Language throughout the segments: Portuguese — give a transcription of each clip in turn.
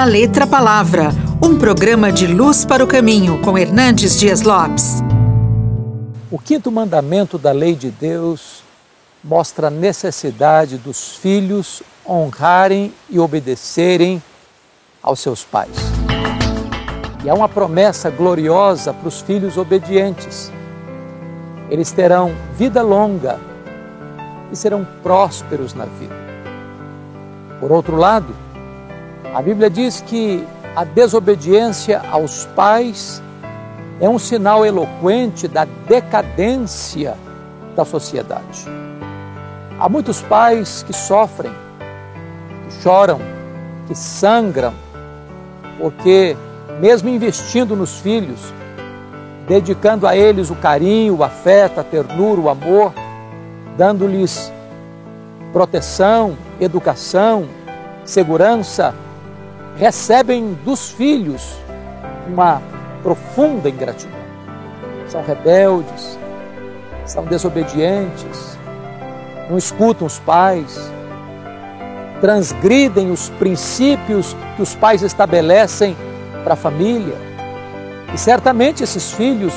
da Letra Palavra, um programa de luz para o caminho com Hernandes Dias Lopes. O quinto mandamento da lei de Deus mostra a necessidade dos filhos honrarem e obedecerem aos seus pais. E há uma promessa gloriosa para os filhos obedientes. Eles terão vida longa e serão prósperos na vida. Por outro lado, a Bíblia diz que a desobediência aos pais é um sinal eloquente da decadência da sociedade. Há muitos pais que sofrem, que choram, que sangram, porque, mesmo investindo nos filhos, dedicando a eles o carinho, o afeto, a ternura, o amor, dando-lhes proteção, educação, segurança, recebem dos filhos uma profunda ingratidão. São rebeldes, são desobedientes, não escutam os pais, transgridem os princípios que os pais estabelecem para a família. E certamente esses filhos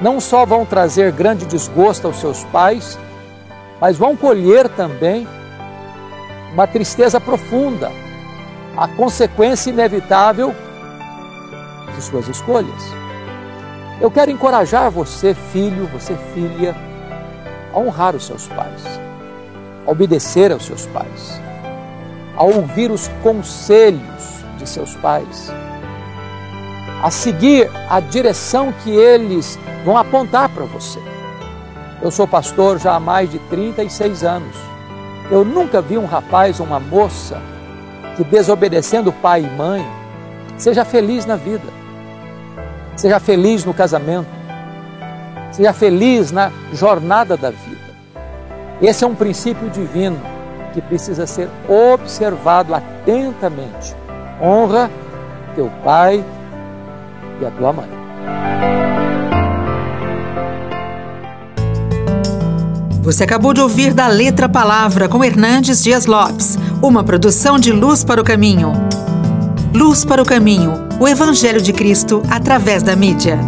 não só vão trazer grande desgosto aos seus pais, mas vão colher também uma tristeza profunda, a consequência inevitável de suas escolhas. Eu quero encorajar você, filho, você, filha, a honrar os seus pais, a obedecer aos seus pais, a ouvir os conselhos de seus pais, a seguir a direção que eles vão apontar para você. Eu sou pastor já há mais de 36 anos. Eu nunca vi um rapaz ou uma moça que, desobedecendo pai e mãe, seja feliz na vida, seja feliz no casamento, seja feliz na jornada da vida. Esse é um princípio divino que precisa ser observado atentamente. Honra teu pai e a tua mãe. Você acabou de ouvir da Letra Palavra com Hernandes Dias Lopes, uma produção de Luz para o Caminho. Luz para o Caminho, o Evangelho de Cristo através da mídia.